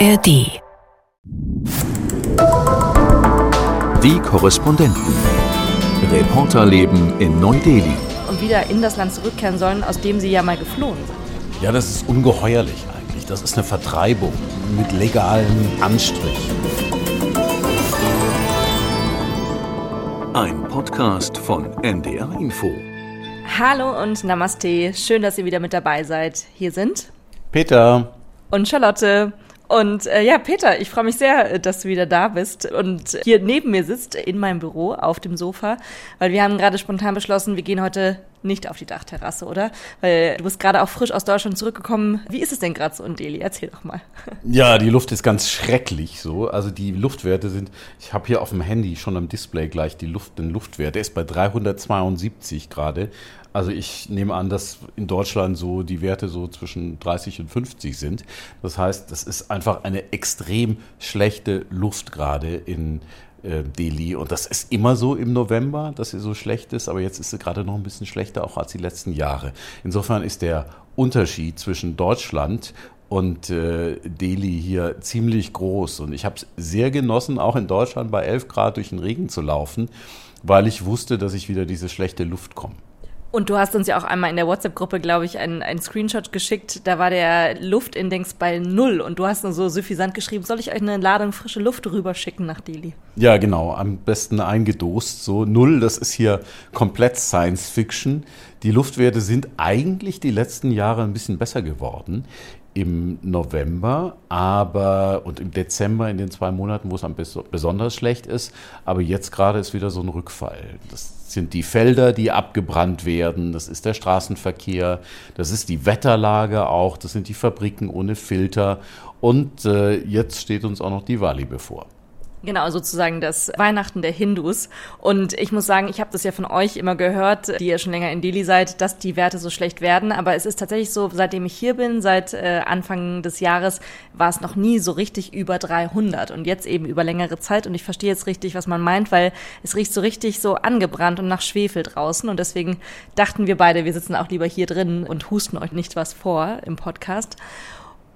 ARD. Die Korrespondenten. Reporterleben in Neu-Delhi. Und wieder in das Land zurückkehren sollen, aus dem sie ja mal geflohen sind. Ja, das ist ungeheuerlich eigentlich. Das ist eine Vertreibung mit legalem Anstrich. Ein Podcast von NDR Info. Hallo und Namaste. Schön, dass ihr wieder mit dabei seid. Hier sind Peter. und Charlotte. Und äh, ja, Peter, ich freue mich sehr, äh, dass du wieder da bist und hier neben mir sitzt in meinem Büro auf dem Sofa, weil wir haben gerade spontan beschlossen, wir gehen heute nicht auf die Dachterrasse, oder? Weil du bist gerade auch frisch aus Deutschland zurückgekommen. Wie ist es denn gerade so in Delhi? Erzähl doch mal. Ja, die Luft ist ganz schrecklich so. Also die Luftwerte sind, ich habe hier auf dem Handy schon am Display gleich die Luft, den Luftwert. Der ist bei 372 gerade. Also ich nehme an, dass in Deutschland so die Werte so zwischen 30 und 50 sind. Das heißt, das ist einfach eine extrem schlechte Luft gerade in äh, Delhi. Und das ist immer so im November, dass sie so schlecht ist, aber jetzt ist sie gerade noch ein bisschen schlechter, auch als die letzten Jahre. Insofern ist der Unterschied zwischen Deutschland und äh, Delhi hier ziemlich groß. Und ich habe es sehr genossen, auch in Deutschland bei 11 Grad durch den Regen zu laufen, weil ich wusste, dass ich wieder diese schlechte Luft komme. Und du hast uns ja auch einmal in der WhatsApp-Gruppe, glaube ich, einen, Screenshot geschickt. Da war der Luftindex bei null und du hast nur so suffisant geschrieben, soll ich euch eine Ladung frische Luft rüberschicken nach Delhi? Ja, genau, am besten eingedost. So null, das ist hier komplett Science Fiction. Die Luftwerte sind eigentlich die letzten Jahre ein bisschen besser geworden im November, aber und im Dezember in den zwei Monaten, wo es am bes besonders schlecht ist. Aber jetzt gerade ist wieder so ein Rückfall. Das sind die Felder, die abgebrannt werden. Das ist der Straßenverkehr. Das ist die Wetterlage auch. Das sind die Fabriken ohne Filter. Und äh, jetzt steht uns auch noch die Wali bevor. Genau, sozusagen das Weihnachten der Hindus. Und ich muss sagen, ich habe das ja von euch immer gehört, die ihr schon länger in Delhi seid, dass die Werte so schlecht werden. Aber es ist tatsächlich so, seitdem ich hier bin, seit äh, Anfang des Jahres, war es noch nie so richtig über 300 und jetzt eben über längere Zeit. Und ich verstehe jetzt richtig, was man meint, weil es riecht so richtig so angebrannt und nach Schwefel draußen. Und deswegen dachten wir beide, wir sitzen auch lieber hier drin und husten euch nicht was vor im Podcast.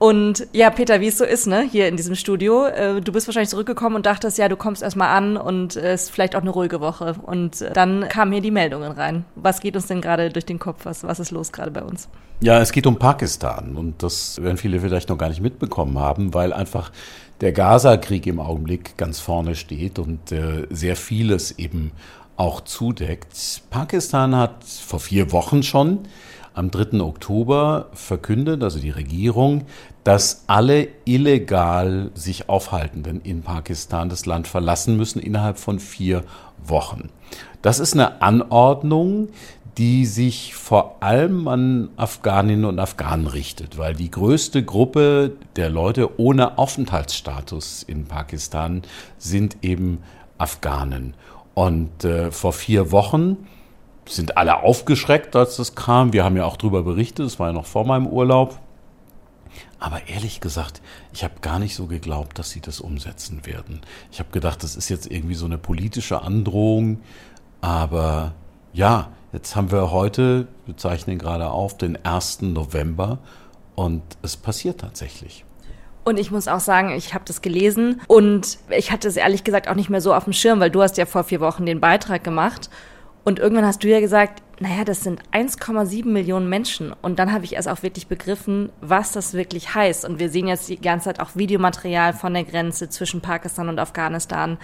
Und ja, Peter, wie es so ist, ne, hier in diesem Studio, äh, du bist wahrscheinlich zurückgekommen und dachtest, ja, du kommst erstmal an und es äh, ist vielleicht auch eine ruhige Woche. Und äh, dann kamen hier die Meldungen rein. Was geht uns denn gerade durch den Kopf? Was, was ist los gerade bei uns? Ja, es geht um Pakistan und das werden viele vielleicht noch gar nicht mitbekommen haben, weil einfach der Gaza-Krieg im Augenblick ganz vorne steht und äh, sehr vieles eben auch zudeckt. Pakistan hat vor vier Wochen schon am 3. Oktober verkündet, also die Regierung, dass alle illegal sich Aufhaltenden in Pakistan das Land verlassen müssen innerhalb von vier Wochen. Das ist eine Anordnung, die sich vor allem an Afghaninnen und Afghanen richtet, weil die größte Gruppe der Leute ohne Aufenthaltsstatus in Pakistan sind eben Afghanen. Und äh, vor vier Wochen sind alle aufgeschreckt, als das kam. Wir haben ja auch darüber berichtet, das war ja noch vor meinem Urlaub. Aber ehrlich gesagt, ich habe gar nicht so geglaubt, dass sie das umsetzen werden. Ich habe gedacht, das ist jetzt irgendwie so eine politische Androhung. Aber ja, jetzt haben wir heute, wir zeichnen gerade auf, den 1. November und es passiert tatsächlich. Und ich muss auch sagen, ich habe das gelesen und ich hatte es ehrlich gesagt auch nicht mehr so auf dem Schirm, weil du hast ja vor vier Wochen den Beitrag gemacht und irgendwann hast du ja gesagt, naja, das sind 1,7 Millionen Menschen. Und dann habe ich erst auch wirklich begriffen, was das wirklich heißt. Und wir sehen jetzt die ganze Zeit auch Videomaterial von der Grenze zwischen Pakistan und Afghanistan.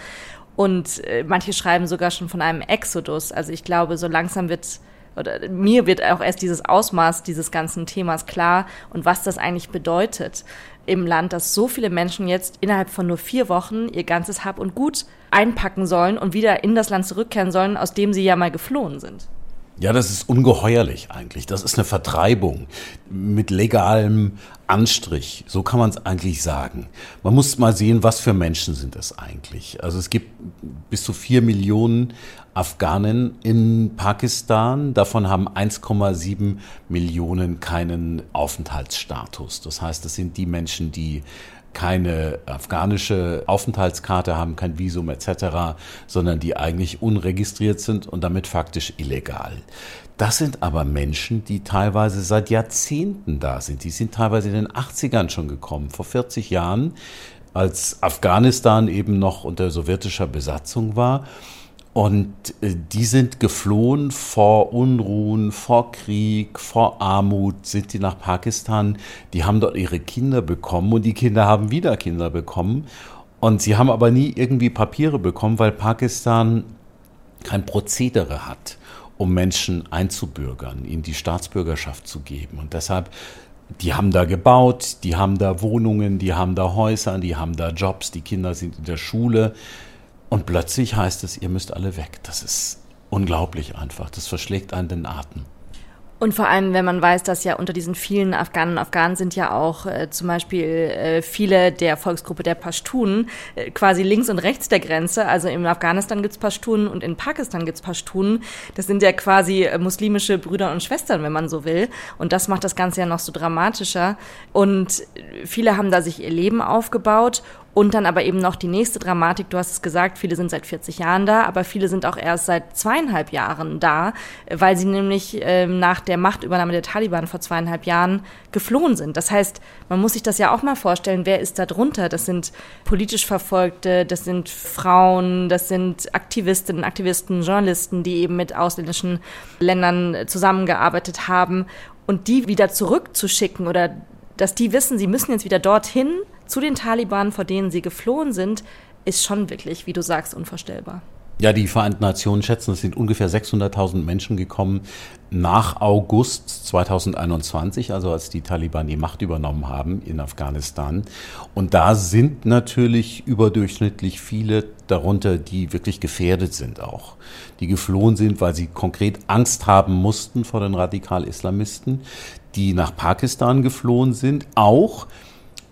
Und äh, manche schreiben sogar schon von einem Exodus. Also ich glaube, so langsam wird oder mir wird auch erst dieses Ausmaß dieses ganzen Themas klar und was das eigentlich bedeutet im Land, dass so viele Menschen jetzt innerhalb von nur vier Wochen ihr ganzes Hab und Gut einpacken sollen und wieder in das Land zurückkehren sollen, aus dem sie ja mal geflohen sind. Ja, das ist ungeheuerlich eigentlich. Das ist eine Vertreibung mit legalem Anstrich. So kann man es eigentlich sagen. Man muss mal sehen, was für Menschen sind es eigentlich. Also es gibt bis zu vier Millionen Afghanen in Pakistan. Davon haben 1,7 Millionen keinen Aufenthaltsstatus. Das heißt, das sind die Menschen, die keine afghanische Aufenthaltskarte haben, kein Visum etc., sondern die eigentlich unregistriert sind und damit faktisch illegal. Das sind aber Menschen, die teilweise seit Jahrzehnten da sind. Die sind teilweise in den 80ern schon gekommen, vor 40 Jahren, als Afghanistan eben noch unter sowjetischer Besatzung war. Und äh, die sind geflohen vor Unruhen, vor Krieg, vor Armut, sind die nach Pakistan. Die haben dort ihre Kinder bekommen und die Kinder haben wieder Kinder bekommen. Und sie haben aber nie irgendwie Papiere bekommen, weil Pakistan kein Prozedere hat, um Menschen einzubürgern, ihnen die Staatsbürgerschaft zu geben. Und deshalb, die haben da gebaut, die haben da Wohnungen, die haben da Häuser, die haben da Jobs, die Kinder sind in der Schule. Und plötzlich heißt es, ihr müsst alle weg. Das ist unglaublich einfach. Das verschlägt einen den Atem. Und vor allem, wenn man weiß, dass ja unter diesen vielen Afghanen und Afghanen sind ja auch äh, zum Beispiel äh, viele der Volksgruppe der Pashtunen äh, quasi links und rechts der Grenze. Also in Afghanistan gibt's Pashtunen und in Pakistan gibt's Pashtunen. Das sind ja quasi äh, muslimische Brüder und Schwestern, wenn man so will. Und das macht das Ganze ja noch so dramatischer. Und viele haben da sich ihr Leben aufgebaut und dann aber eben noch die nächste Dramatik, du hast es gesagt, viele sind seit 40 Jahren da, aber viele sind auch erst seit zweieinhalb Jahren da, weil sie nämlich ähm, nach der Machtübernahme der Taliban vor zweieinhalb Jahren geflohen sind. Das heißt, man muss sich das ja auch mal vorstellen, wer ist da drunter? Das sind politisch Verfolgte, das sind Frauen, das sind Aktivistinnen, Aktivisten, Journalisten, die eben mit ausländischen Ländern zusammengearbeitet haben. Und die wieder zurückzuschicken oder dass die wissen, sie müssen jetzt wieder dorthin, zu den Taliban, vor denen sie geflohen sind, ist schon wirklich, wie du sagst, unvorstellbar. Ja, die Vereinten Nationen schätzen, es sind ungefähr 600.000 Menschen gekommen nach August 2021, also als die Taliban die Macht übernommen haben in Afghanistan. Und da sind natürlich überdurchschnittlich viele darunter, die wirklich gefährdet sind auch. Die geflohen sind, weil sie konkret Angst haben mussten vor den Radikal-Islamisten, die nach Pakistan geflohen sind, auch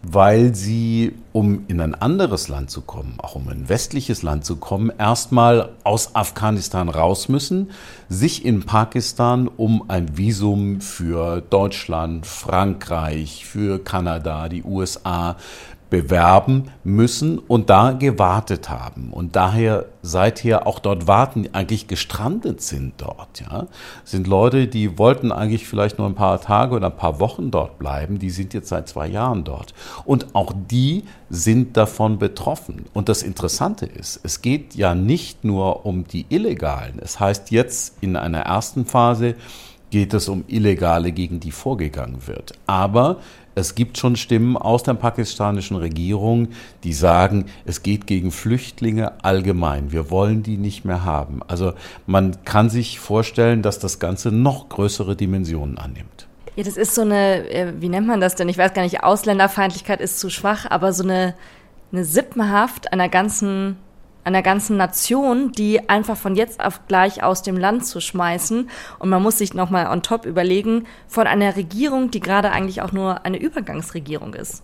weil sie, um in ein anderes Land zu kommen, auch um ein westliches Land zu kommen, erstmal aus Afghanistan raus müssen, sich in Pakistan um ein Visum für Deutschland, Frankreich, für Kanada, die USA bewerben müssen und da gewartet haben und daher seither auch dort warten, eigentlich gestrandet sind dort. Ja, sind Leute, die wollten eigentlich vielleicht nur ein paar Tage oder ein paar Wochen dort bleiben, die sind jetzt seit zwei Jahren dort und auch die sind davon betroffen. Und das Interessante ist, es geht ja nicht nur um die Illegalen. Es heißt jetzt in einer ersten Phase geht es um Illegale, gegen die vorgegangen wird. Aber es gibt schon Stimmen aus der pakistanischen Regierung, die sagen, es geht gegen Flüchtlinge allgemein. Wir wollen die nicht mehr haben. Also man kann sich vorstellen, dass das Ganze noch größere Dimensionen annimmt. Ja, das ist so eine, äh, wie nennt man das denn? Ich weiß gar nicht, Ausländerfeindlichkeit ist zu schwach, aber so eine, eine Sippenhaft einer ganzen einer ganzen Nation, die einfach von jetzt auf gleich aus dem Land zu schmeißen. Und man muss sich nochmal on top überlegen, von einer Regierung, die gerade eigentlich auch nur eine Übergangsregierung ist.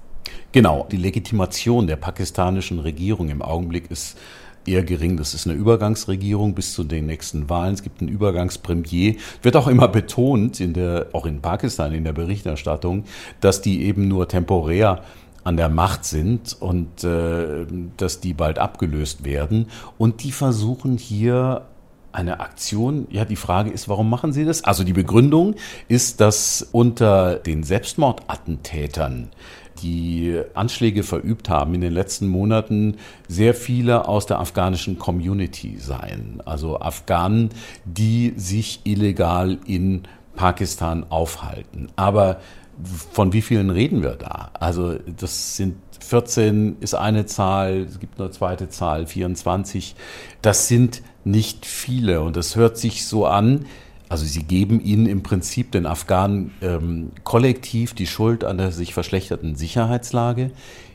Genau, die Legitimation der pakistanischen Regierung im Augenblick ist eher gering. Das ist eine Übergangsregierung bis zu den nächsten Wahlen. Es gibt einen Übergangspremier. Wird auch immer betont, in der, auch in Pakistan in der Berichterstattung, dass die eben nur temporär an der Macht sind und äh, dass die bald abgelöst werden. Und die versuchen hier eine Aktion. Ja, die Frage ist, warum machen sie das? Also die Begründung ist, dass unter den Selbstmordattentätern die Anschläge verübt haben in den letzten Monaten, sehr viele aus der afghanischen Community seien. Also Afghanen, die sich illegal in Pakistan aufhalten. Aber von wie vielen reden wir da? Also das sind 14 ist eine Zahl, es gibt eine zweite Zahl, 24. Das sind nicht viele und das hört sich so an. Also sie geben ihnen im Prinzip den Afghanen ähm, kollektiv die Schuld an der sich verschlechterten Sicherheitslage.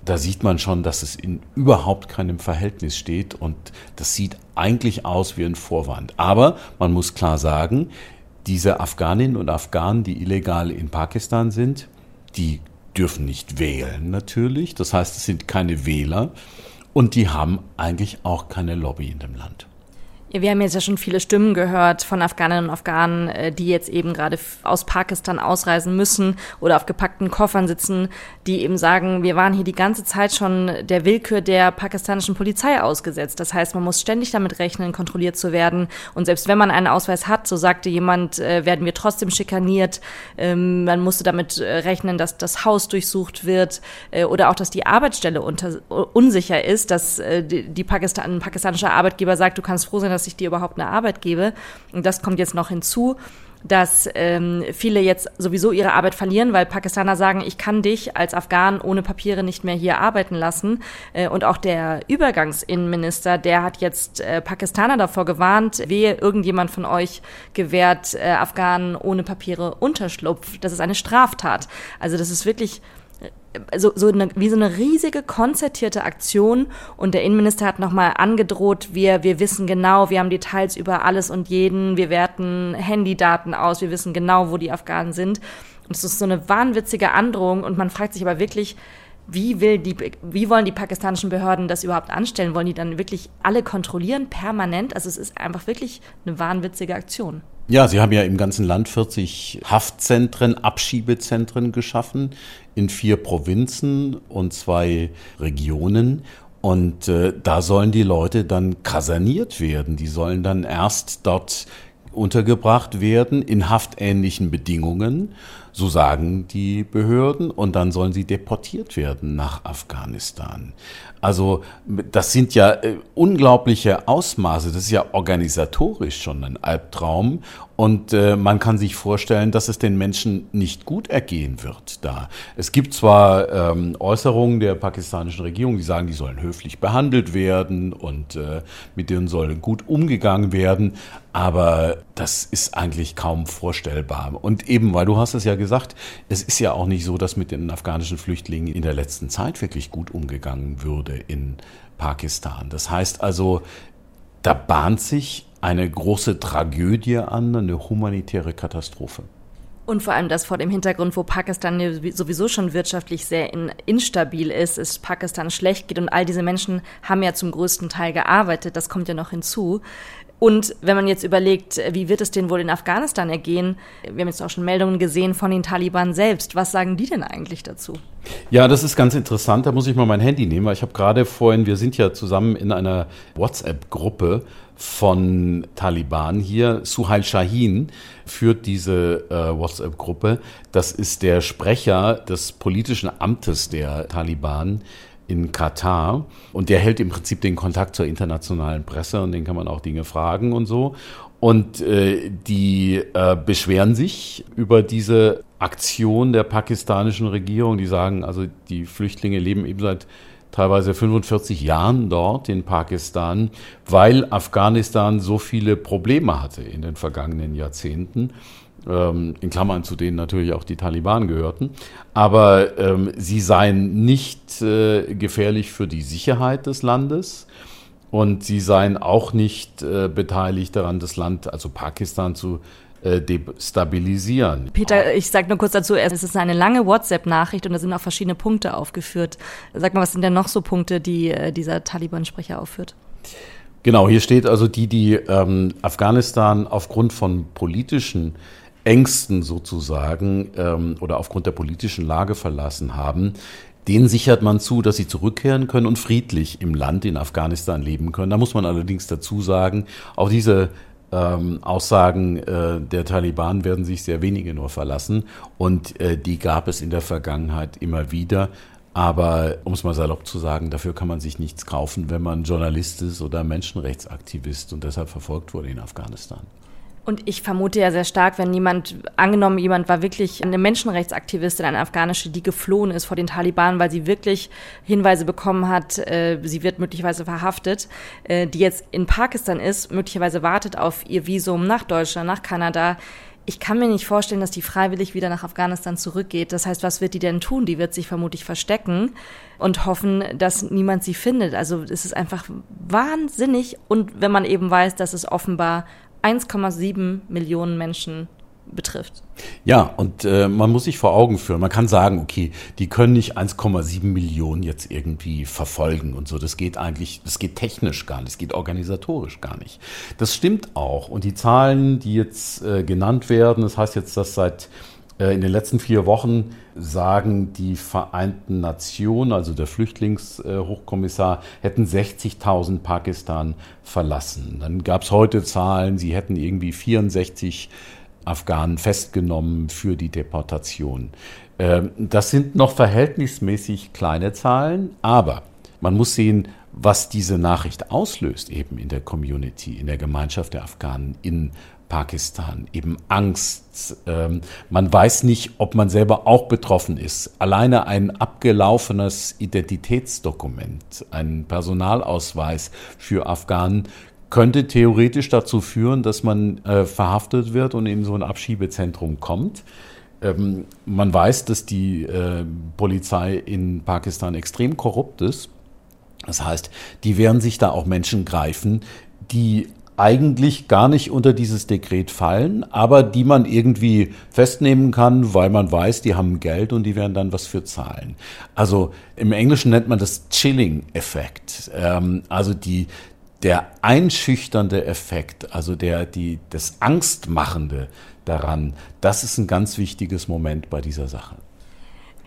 Da sieht man schon, dass es in überhaupt keinem Verhältnis steht und das sieht eigentlich aus wie ein Vorwand. Aber man muss klar sagen, diese Afghaninnen und Afghanen, die illegal in Pakistan sind, die dürfen nicht wählen natürlich. Das heißt, es sind keine Wähler und die haben eigentlich auch keine Lobby in dem Land. Ja, wir haben jetzt ja schon viele Stimmen gehört von Afghaninnen und Afghanen, äh, die jetzt eben gerade aus Pakistan ausreisen müssen oder auf gepackten Koffern sitzen, die eben sagen, wir waren hier die ganze Zeit schon der Willkür der pakistanischen Polizei ausgesetzt. Das heißt, man muss ständig damit rechnen, kontrolliert zu werden. Und selbst wenn man einen Ausweis hat, so sagte jemand, äh, werden wir trotzdem schikaniert. Ähm, man musste damit äh, rechnen, dass das Haus durchsucht wird oder auch, dass die Arbeitsstelle unter, unsicher ist, dass die, Pakistan, ein pakistanischer Arbeitgeber sagt, du kannst froh sein, dass ich dir überhaupt eine Arbeit gebe. Und das kommt jetzt noch hinzu dass ähm, viele jetzt sowieso ihre Arbeit verlieren, weil Pakistaner sagen, ich kann dich als Afghan ohne Papiere nicht mehr hier arbeiten lassen. Äh, und auch der Übergangsinnenminister, der hat jetzt äh, Pakistaner davor gewarnt, wehe irgendjemand von euch gewährt äh, Afghanen ohne Papiere Unterschlupf. Das ist eine Straftat. Also das ist wirklich so, so eine, wie so eine riesige konzertierte Aktion und der Innenminister hat nochmal angedroht, wir, wir wissen genau, wir haben Details über alles und jeden, wir werten Handydaten aus, wir wissen genau, wo die Afghanen sind. Und es ist so eine wahnwitzige Androhung und man fragt sich aber wirklich, wie, will die, wie wollen die pakistanischen Behörden das überhaupt anstellen? Wollen die dann wirklich alle kontrollieren, permanent? Also es ist einfach wirklich eine wahnwitzige Aktion. Ja, Sie haben ja im ganzen Land 40 Haftzentren, Abschiebezentren geschaffen in vier Provinzen und zwei Regionen. Und äh, da sollen die Leute dann kaserniert werden. Die sollen dann erst dort untergebracht werden in haftähnlichen Bedingungen, so sagen die Behörden, und dann sollen sie deportiert werden nach Afghanistan. Also das sind ja äh, unglaubliche Ausmaße, das ist ja organisatorisch schon ein Albtraum und äh, man kann sich vorstellen, dass es den Menschen nicht gut ergehen wird da. Es gibt zwar ähm, Äußerungen der pakistanischen Regierung, die sagen, die sollen höflich behandelt werden und äh, mit denen soll gut umgegangen werden, aber das ist eigentlich kaum vorstellbar. Und eben, weil du hast es ja gesagt, es ist ja auch nicht so, dass mit den afghanischen Flüchtlingen in der letzten Zeit wirklich gut umgegangen würde in Pakistan. Das heißt also, da bahnt sich eine große Tragödie an, eine humanitäre Katastrophe. Und vor allem das vor dem Hintergrund, wo Pakistan sowieso schon wirtschaftlich sehr in, instabil ist, ist Pakistan schlecht geht und all diese Menschen haben ja zum größten Teil gearbeitet, das kommt ja noch hinzu. Und wenn man jetzt überlegt, wie wird es denn wohl in Afghanistan ergehen, wir haben jetzt auch schon Meldungen gesehen von den Taliban selbst. Was sagen die denn eigentlich dazu? Ja, das ist ganz interessant. Da muss ich mal mein Handy nehmen, weil ich habe gerade vorhin, wir sind ja zusammen in einer WhatsApp-Gruppe von Taliban hier. Suhail Shahin führt diese äh, WhatsApp-Gruppe. Das ist der Sprecher des politischen Amtes der Taliban in Katar und der hält im Prinzip den Kontakt zur internationalen Presse und den kann man auch Dinge fragen und so. Und äh, die äh, beschweren sich über diese Aktion der pakistanischen Regierung. Die sagen, also die Flüchtlinge leben eben seit teilweise 45 Jahren dort in Pakistan, weil Afghanistan so viele Probleme hatte in den vergangenen Jahrzehnten ähm, in Klammern zu denen natürlich auch die Taliban gehörten. Aber ähm, sie seien nicht äh, gefährlich für die Sicherheit des Landes und sie seien auch nicht äh, beteiligt daran, das Land, also Pakistan, zu äh, destabilisieren. Peter, ich sage nur kurz dazu, es ist eine lange WhatsApp-Nachricht und da sind auch verschiedene Punkte aufgeführt. Sag mal, was sind denn noch so Punkte, die äh, dieser Taliban-Sprecher aufführt? Genau, hier steht also die, die ähm, Afghanistan aufgrund von politischen Ängsten sozusagen ähm, oder aufgrund der politischen Lage verlassen haben, denen sichert man zu, dass sie zurückkehren können und friedlich im Land in Afghanistan leben können. Da muss man allerdings dazu sagen, auch diese ähm, Aussagen äh, der Taliban werden sich sehr wenige nur verlassen und äh, die gab es in der Vergangenheit immer wieder. Aber um es mal salopp zu sagen, dafür kann man sich nichts kaufen, wenn man Journalist ist oder Menschenrechtsaktivist und deshalb verfolgt wurde in Afghanistan. Und ich vermute ja sehr stark, wenn jemand, angenommen, jemand war wirklich eine Menschenrechtsaktivistin, eine afghanische, die geflohen ist vor den Taliban, weil sie wirklich Hinweise bekommen hat, äh, sie wird möglicherweise verhaftet, äh, die jetzt in Pakistan ist, möglicherweise wartet auf ihr Visum nach Deutschland, nach Kanada. Ich kann mir nicht vorstellen, dass die freiwillig wieder nach Afghanistan zurückgeht. Das heißt, was wird die denn tun? Die wird sich vermutlich verstecken und hoffen, dass niemand sie findet. Also es ist einfach wahnsinnig. Und wenn man eben weiß, dass es offenbar 1,7 Millionen Menschen betrifft. Ja, und äh, man muss sich vor Augen führen, man kann sagen, okay, die können nicht 1,7 Millionen jetzt irgendwie verfolgen und so. Das geht eigentlich, das geht technisch gar nicht, das geht organisatorisch gar nicht. Das stimmt auch. Und die Zahlen, die jetzt äh, genannt werden, das heißt jetzt, dass seit in den letzten vier Wochen sagen die Vereinten Nationen, also der Flüchtlingshochkommissar, hätten 60.000 Pakistan verlassen. Dann gab es heute Zahlen, sie hätten irgendwie 64 Afghanen festgenommen für die Deportation. Ähm, das sind noch verhältnismäßig kleine Zahlen, aber man muss sehen, was diese Nachricht auslöst, eben in der Community, in der Gemeinschaft der Afghanen in Pakistan, eben Angst. Ähm, man weiß nicht, ob man selber auch betroffen ist. Alleine ein abgelaufenes Identitätsdokument, ein Personalausweis für Afghanen könnte theoretisch dazu führen, dass man äh, verhaftet wird und in so ein Abschiebezentrum kommt. Ähm, man weiß, dass die äh, Polizei in Pakistan extrem korrupt ist. Das heißt, die werden sich da auch Menschen greifen, die eigentlich gar nicht unter dieses Dekret fallen, aber die man irgendwie festnehmen kann, weil man weiß, die haben Geld und die werden dann was für zahlen. Also im Englischen nennt man das Chilling-Effekt. Ähm, also die, der einschüchternde Effekt, also der, die, das Angstmachende daran, das ist ein ganz wichtiges Moment bei dieser Sache.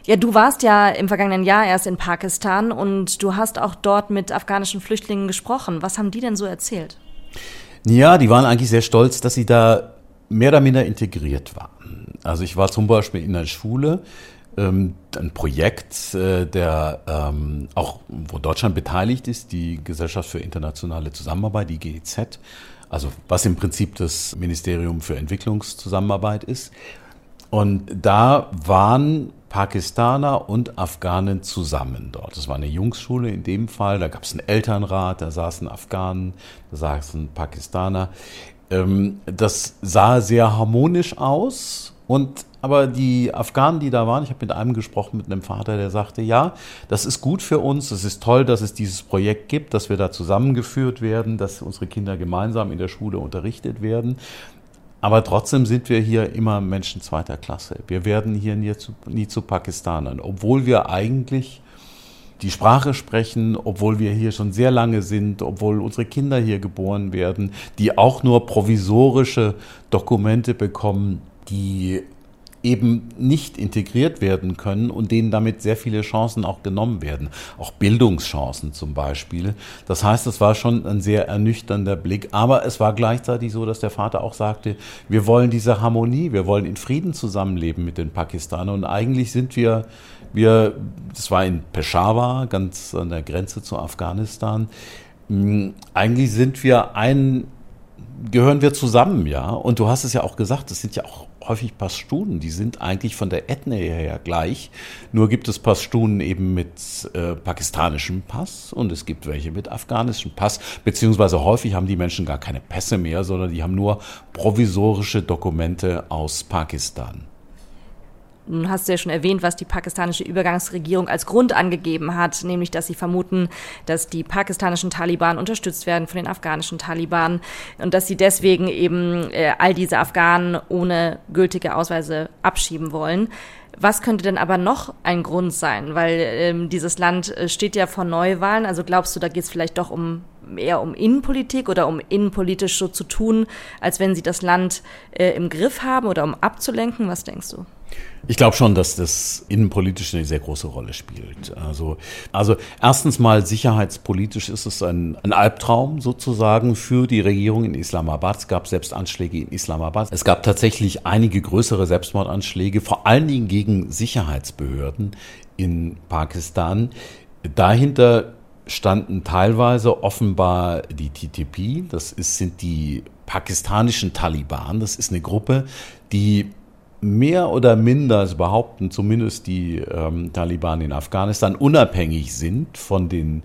Ja, du warst ja im vergangenen Jahr erst in Pakistan und du hast auch dort mit afghanischen Flüchtlingen gesprochen. Was haben die denn so erzählt? Ja, die waren eigentlich sehr stolz, dass sie da mehr oder minder integriert waren. Also ich war zum Beispiel in einer Schule, ähm, ein Projekt, äh, der ähm, auch, wo Deutschland beteiligt ist, die Gesellschaft für internationale Zusammenarbeit, die GEZ, also was im Prinzip das Ministerium für Entwicklungszusammenarbeit ist. Und da waren Pakistaner und Afghanen zusammen dort. Das war eine Jungsschule in dem Fall, da gab es einen Elternrat, da saßen Afghanen, da saßen Pakistaner. Ähm, das sah sehr harmonisch aus und aber die Afghanen, die da waren, ich habe mit einem gesprochen, mit einem Vater, der sagte, ja, das ist gut für uns, es ist toll, dass es dieses Projekt gibt, dass wir da zusammengeführt werden, dass unsere Kinder gemeinsam in der Schule unterrichtet werden. Aber trotzdem sind wir hier immer Menschen zweiter Klasse. Wir werden hier nie zu, nie zu Pakistanern, obwohl wir eigentlich die Sprache sprechen, obwohl wir hier schon sehr lange sind, obwohl unsere Kinder hier geboren werden, die auch nur provisorische Dokumente bekommen, die eben nicht integriert werden können und denen damit sehr viele Chancen auch genommen werden, auch Bildungschancen zum Beispiel. Das heißt, es war schon ein sehr ernüchternder Blick, aber es war gleichzeitig so, dass der Vater auch sagte, wir wollen diese Harmonie, wir wollen in Frieden zusammenleben mit den Pakistanern. Und eigentlich sind wir, wir, das war in Peshawar, ganz an der Grenze zu Afghanistan, hm, eigentlich sind wir ein gehören wir zusammen, ja. Und du hast es ja auch gesagt, es sind ja auch häufig Pashtunen, die sind eigentlich von der Ethnie her gleich. Nur gibt es Pashtunen eben mit äh, pakistanischem Pass und es gibt welche mit afghanischem Pass, beziehungsweise häufig haben die Menschen gar keine Pässe mehr, sondern die haben nur provisorische Dokumente aus Pakistan. Nun hast du ja schon erwähnt, was die pakistanische Übergangsregierung als Grund angegeben hat, nämlich dass sie vermuten, dass die pakistanischen Taliban unterstützt werden von den afghanischen Taliban und dass sie deswegen eben äh, all diese Afghanen ohne gültige Ausweise abschieben wollen. Was könnte denn aber noch ein Grund sein? Weil ähm, dieses Land äh, steht ja vor Neuwahlen. Also glaubst du, da geht es vielleicht doch um eher um Innenpolitik oder um innenpolitisch so zu tun, als wenn sie das Land äh, im Griff haben oder um abzulenken? Was denkst du? Ich glaube schon, dass das innenpolitisch eine sehr große Rolle spielt. Also, also erstens mal sicherheitspolitisch ist es ein, ein Albtraum sozusagen für die Regierung in Islamabad. Es gab selbst Anschläge in Islamabad. Es gab tatsächlich einige größere Selbstmordanschläge, vor allen Dingen gegen Sicherheitsbehörden in Pakistan. Dahinter standen teilweise offenbar die TTP, das ist, sind die pakistanischen Taliban, das ist eine Gruppe, die mehr oder minder behaupten zumindest die ähm, Taliban in Afghanistan unabhängig sind von den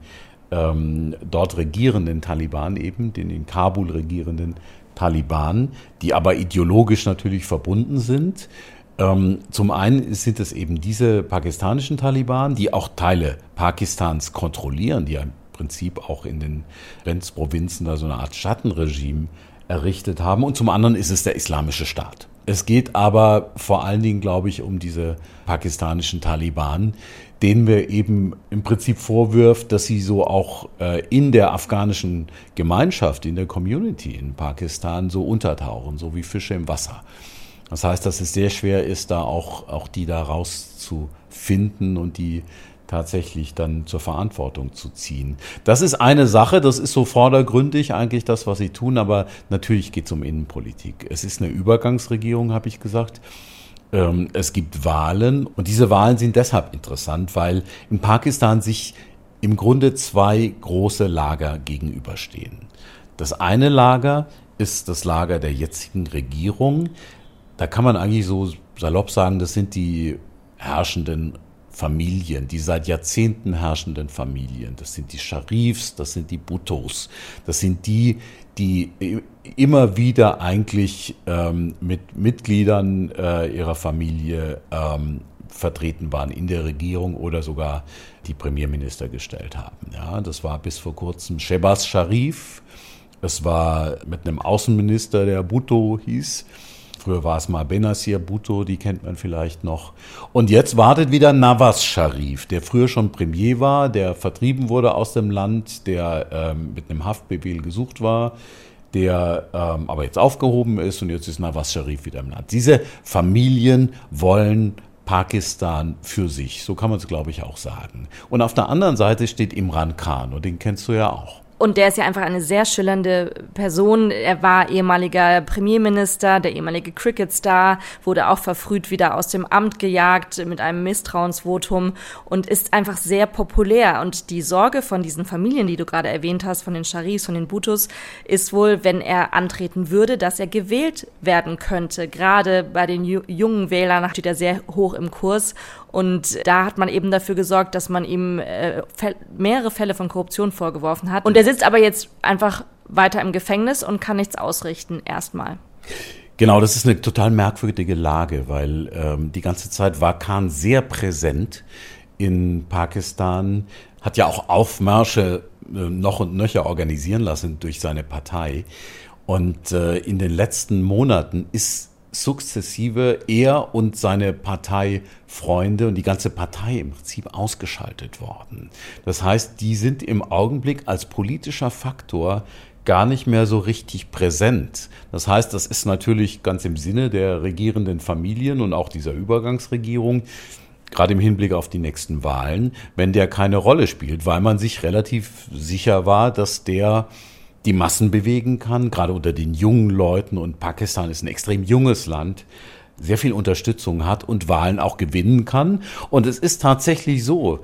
ähm, dort regierenden Taliban, eben den in Kabul regierenden Taliban, die aber ideologisch natürlich verbunden sind. Ähm, zum einen sind es eben diese pakistanischen Taliban, die auch Teile Pakistans kontrollieren, die ja im Prinzip auch in den Grenzprovinzen da so eine Art Schattenregime errichtet haben. Und zum anderen ist es der Islamische Staat. Es geht aber vor allen Dingen, glaube ich, um diese pakistanischen Taliban, denen wir eben im Prinzip vorwirft, dass sie so auch äh, in der afghanischen Gemeinschaft, in der Community in Pakistan so untertauchen, so wie Fische im Wasser. Das heißt, dass es sehr schwer ist, da auch, auch die da rauszufinden und die tatsächlich dann zur Verantwortung zu ziehen. Das ist eine Sache, das ist so vordergründig eigentlich das, was sie tun, aber natürlich geht es um Innenpolitik. Es ist eine Übergangsregierung, habe ich gesagt. Ähm, es gibt Wahlen und diese Wahlen sind deshalb interessant, weil in Pakistan sich im Grunde zwei große Lager gegenüberstehen. Das eine Lager ist das Lager der jetzigen Regierung, da kann man eigentlich so salopp sagen, das sind die herrschenden Familien, die seit Jahrzehnten herrschenden Familien. Das sind die Scharifs, das sind die Bhuttos, das sind die, die immer wieder eigentlich ähm, mit Mitgliedern äh, ihrer Familie ähm, vertreten waren in der Regierung oder sogar die Premierminister gestellt haben. Ja, das war bis vor kurzem Shebas Sharif. Es war mit einem Außenminister, der Bhutto hieß. Früher war es mal Benazir Bhutto, die kennt man vielleicht noch. Und jetzt wartet wieder Nawaz Sharif, der früher schon Premier war, der vertrieben wurde aus dem Land, der ähm, mit einem Haftbefehl gesucht war, der ähm, aber jetzt aufgehoben ist und jetzt ist Nawaz Sharif wieder im Land. Diese Familien wollen Pakistan für sich, so kann man es, glaube ich, auch sagen. Und auf der anderen Seite steht Imran Khan und den kennst du ja auch. Und der ist ja einfach eine sehr schillernde Person. Er war ehemaliger Premierminister, der ehemalige Cricket-Star, wurde auch verfrüht wieder aus dem Amt gejagt mit einem Misstrauensvotum und ist einfach sehr populär. Und die Sorge von diesen Familien, die du gerade erwähnt hast, von den Sharifs, von den Bhutus, ist wohl, wenn er antreten würde, dass er gewählt werden könnte. Gerade bei den jungen Wählern steht er sehr hoch im Kurs. Und da hat man eben dafür gesorgt, dass man ihm äh, mehrere Fälle von Korruption vorgeworfen hat. Und er sitzt aber jetzt einfach weiter im Gefängnis und kann nichts ausrichten, erstmal. Genau, das ist eine total merkwürdige Lage, weil ähm, die ganze Zeit war Khan sehr präsent in Pakistan, hat ja auch Aufmärsche äh, noch und nöcher organisieren lassen durch seine Partei. Und äh, in den letzten Monaten ist sukzessive er und seine Parteifreunde und die ganze Partei im Prinzip ausgeschaltet worden. Das heißt, die sind im Augenblick als politischer Faktor gar nicht mehr so richtig präsent. Das heißt, das ist natürlich ganz im Sinne der regierenden Familien und auch dieser Übergangsregierung, gerade im Hinblick auf die nächsten Wahlen, wenn der keine Rolle spielt, weil man sich relativ sicher war, dass der die Massen bewegen kann, gerade unter den jungen Leuten. Und Pakistan ist ein extrem junges Land, sehr viel Unterstützung hat und Wahlen auch gewinnen kann. Und es ist tatsächlich so,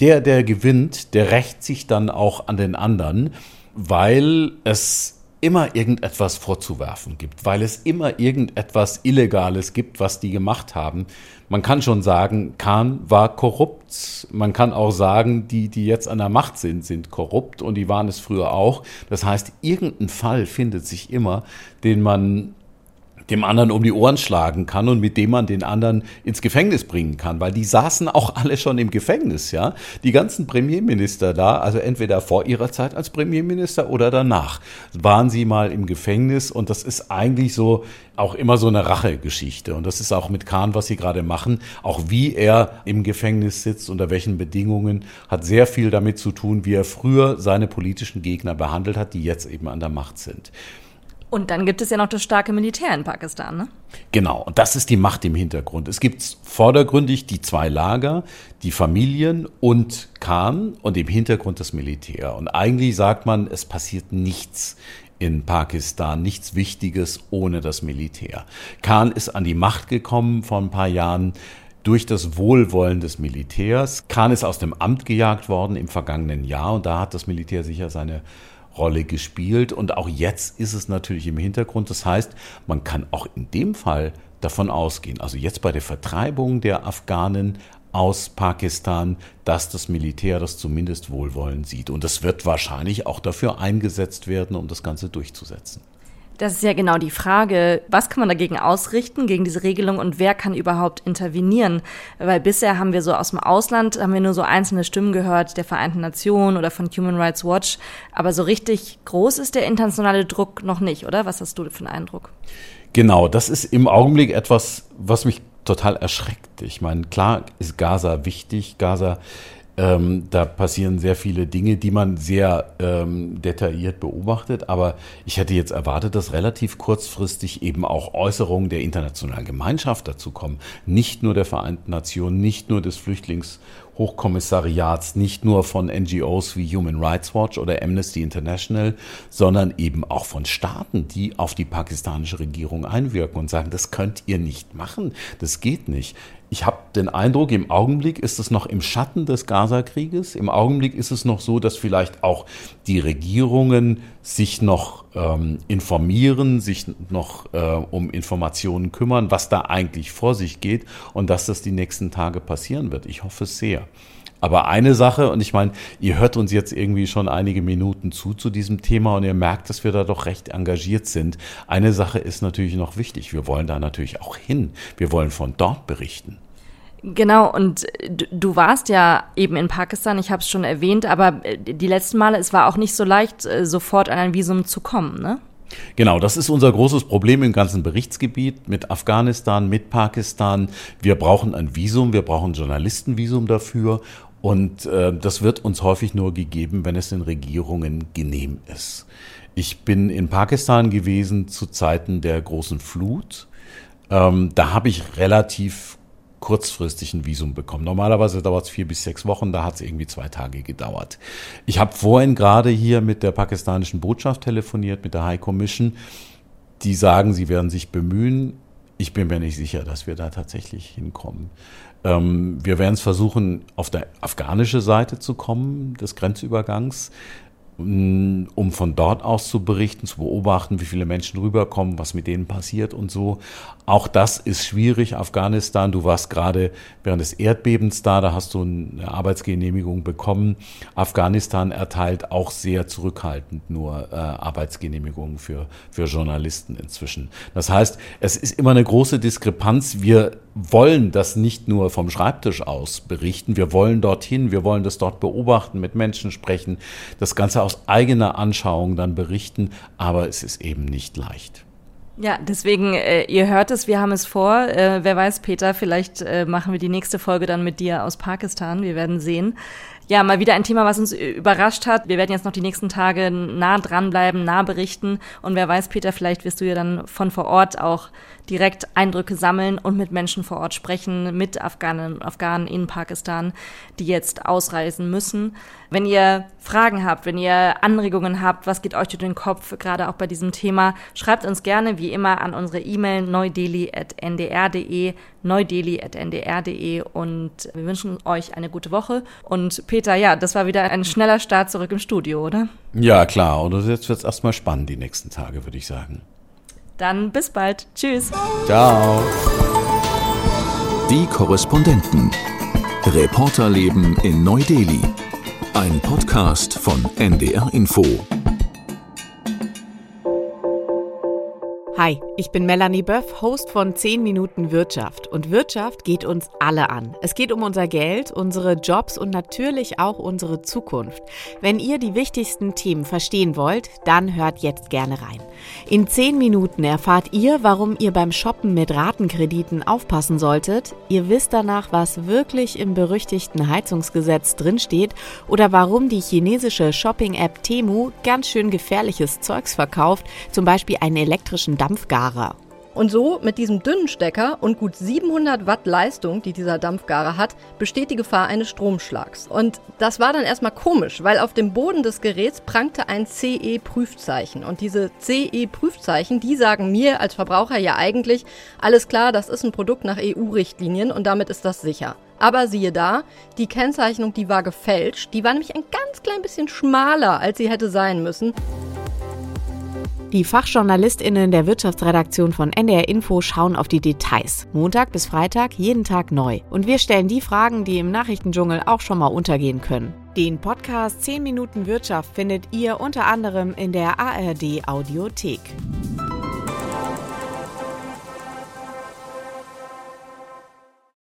der, der gewinnt, der rächt sich dann auch an den anderen, weil es immer irgendetwas vorzuwerfen gibt, weil es immer irgendetwas Illegales gibt, was die gemacht haben. Man kann schon sagen, Khan war korrupt. Man kann auch sagen, die, die jetzt an der Macht sind, sind korrupt und die waren es früher auch. Das heißt, irgendein Fall findet sich immer, den man dem anderen um die Ohren schlagen kann und mit dem man den anderen ins Gefängnis bringen kann, weil die saßen auch alle schon im Gefängnis, ja. Die ganzen Premierminister da, also entweder vor ihrer Zeit als Premierminister oder danach, waren sie mal im Gefängnis und das ist eigentlich so auch immer so eine Rachegeschichte und das ist auch mit Kahn, was sie gerade machen, auch wie er im Gefängnis sitzt, unter welchen Bedingungen, hat sehr viel damit zu tun, wie er früher seine politischen Gegner behandelt hat, die jetzt eben an der Macht sind. Und dann gibt es ja noch das starke Militär in Pakistan, ne? Genau, und das ist die Macht im Hintergrund. Es gibt vordergründig die zwei Lager, die Familien und Khan und im Hintergrund das Militär. Und eigentlich sagt man, es passiert nichts in Pakistan, nichts Wichtiges ohne das Militär. Khan ist an die Macht gekommen vor ein paar Jahren durch das Wohlwollen des Militärs. Khan ist aus dem Amt gejagt worden im vergangenen Jahr und da hat das Militär sicher seine Rolle gespielt. Und auch jetzt ist es natürlich im Hintergrund. Das heißt, man kann auch in dem Fall davon ausgehen, also jetzt bei der Vertreibung der Afghanen aus Pakistan, dass das Militär das zumindest wohlwollend sieht. Und das wird wahrscheinlich auch dafür eingesetzt werden, um das Ganze durchzusetzen. Das ist ja genau die Frage, was kann man dagegen ausrichten, gegen diese Regelung und wer kann überhaupt intervenieren? Weil bisher haben wir so aus dem Ausland, haben wir nur so einzelne Stimmen gehört, der Vereinten Nationen oder von Human Rights Watch. Aber so richtig groß ist der internationale Druck noch nicht, oder? Was hast du für einen Eindruck? Genau, das ist im Augenblick etwas, was mich total erschreckt. Ich meine, klar ist Gaza wichtig. Gaza ähm, da passieren sehr viele Dinge, die man sehr ähm, detailliert beobachtet. Aber ich hätte jetzt erwartet, dass relativ kurzfristig eben auch Äußerungen der internationalen Gemeinschaft dazu kommen. Nicht nur der Vereinten Nationen, nicht nur des Flüchtlingshochkommissariats, nicht nur von NGOs wie Human Rights Watch oder Amnesty International, sondern eben auch von Staaten, die auf die pakistanische Regierung einwirken und sagen, das könnt ihr nicht machen, das geht nicht ich habe den Eindruck, im Augenblick ist es noch im Schatten des Gaza-Krieges. Im Augenblick ist es noch so, dass vielleicht auch die Regierungen sich noch ähm, informieren, sich noch äh, um Informationen kümmern, was da eigentlich vor sich geht und dass das die nächsten Tage passieren wird. Ich hoffe sehr. Aber eine Sache, und ich meine, ihr hört uns jetzt irgendwie schon einige Minuten zu zu diesem Thema und ihr merkt, dass wir da doch recht engagiert sind. Eine Sache ist natürlich noch wichtig. Wir wollen da natürlich auch hin. Wir wollen von dort berichten. Genau, und du warst ja eben in Pakistan, ich habe es schon erwähnt, aber äh, die letzten Male, es war auch nicht so leicht, äh, sofort an ein Visum zu kommen, ne? Genau, das ist unser großes Problem im ganzen Berichtsgebiet mit Afghanistan, mit Pakistan. Wir brauchen ein Visum, wir brauchen ein Journalistenvisum dafür und äh, das wird uns häufig nur gegeben, wenn es den Regierungen genehm ist. Ich bin in Pakistan gewesen zu Zeiten der großen Flut. Ähm, da habe ich relativ kurzfristig ein Visum bekommen. Normalerweise dauert es vier bis sechs Wochen, da hat es irgendwie zwei Tage gedauert. Ich habe vorhin gerade hier mit der pakistanischen Botschaft telefoniert, mit der High Commission. Die sagen, sie werden sich bemühen. Ich bin mir nicht sicher, dass wir da tatsächlich hinkommen. Ähm, wir werden es versuchen, auf der afghanische Seite zu kommen des Grenzübergangs, mm, um von dort aus zu berichten, zu beobachten, wie viele Menschen rüberkommen, was mit denen passiert und so. Auch das ist schwierig, Afghanistan. Du warst gerade während des Erdbebens da, da hast du eine Arbeitsgenehmigung bekommen. Afghanistan erteilt auch sehr zurückhaltend nur äh, Arbeitsgenehmigungen für, für Journalisten inzwischen. Das heißt, es ist immer eine große Diskrepanz. Wir wollen das nicht nur vom Schreibtisch aus berichten, wir wollen dorthin, wir wollen das dort beobachten, mit Menschen sprechen, das Ganze aus eigener Anschauung dann berichten, aber es ist eben nicht leicht. Ja, deswegen, äh, ihr hört es, wir haben es vor. Äh, wer weiß, Peter, vielleicht äh, machen wir die nächste Folge dann mit dir aus Pakistan. Wir werden sehen. Ja, mal wieder ein Thema, was uns überrascht hat. Wir werden jetzt noch die nächsten Tage nah dranbleiben, nah berichten. Und wer weiß, Peter, vielleicht wirst du ja dann von vor Ort auch direkt Eindrücke sammeln und mit Menschen vor Ort sprechen, mit Afghanen und Afghanen in Pakistan, die jetzt ausreisen müssen. Wenn ihr Fragen habt, wenn ihr Anregungen habt, was geht euch durch den Kopf, gerade auch bei diesem Thema, schreibt uns gerne wie immer an unsere E-Mail neudeli.ndr.de, neudeli.ndr.de und wir wünschen euch eine gute Woche. Und Peter, ja, das war wieder ein schneller Start zurück im Studio, oder? Ja, klar. Und jetzt wird es erstmal spannend die nächsten Tage, würde ich sagen. Dann bis bald. Tschüss. Ciao. Die Korrespondenten. Reporterleben in Neu-Delhi. Ein Podcast von NDR Info. Hi, ich bin Melanie Böff, Host von 10 Minuten Wirtschaft. Und Wirtschaft geht uns alle an. Es geht um unser Geld, unsere Jobs und natürlich auch unsere Zukunft. Wenn ihr die wichtigsten Themen verstehen wollt, dann hört jetzt gerne rein. In 10 Minuten erfahrt ihr, warum ihr beim Shoppen mit Ratenkrediten aufpassen solltet. Ihr wisst danach, was wirklich im berüchtigten Heizungsgesetz drinsteht oder warum die chinesische Shopping-App Temu ganz schön gefährliches Zeugs verkauft, zum Beispiel einen elektrischen Dampfgarer. Und so, mit diesem dünnen Stecker und gut 700 Watt Leistung, die dieser Dampfgarer hat, besteht die Gefahr eines Stromschlags. Und das war dann erstmal komisch, weil auf dem Boden des Geräts prangte ein CE-Prüfzeichen. Und diese CE-Prüfzeichen, die sagen mir als Verbraucher ja eigentlich, alles klar, das ist ein Produkt nach EU-Richtlinien und damit ist das sicher. Aber siehe da, die Kennzeichnung, die war gefälscht. Die war nämlich ein ganz klein bisschen schmaler, als sie hätte sein müssen. Die FachjournalistInnen der Wirtschaftsredaktion von NDR Info schauen auf die Details. Montag bis Freitag, jeden Tag neu. Und wir stellen die Fragen, die im Nachrichtendschungel auch schon mal untergehen können. Den Podcast 10 Minuten Wirtschaft findet ihr unter anderem in der ARD Audiothek.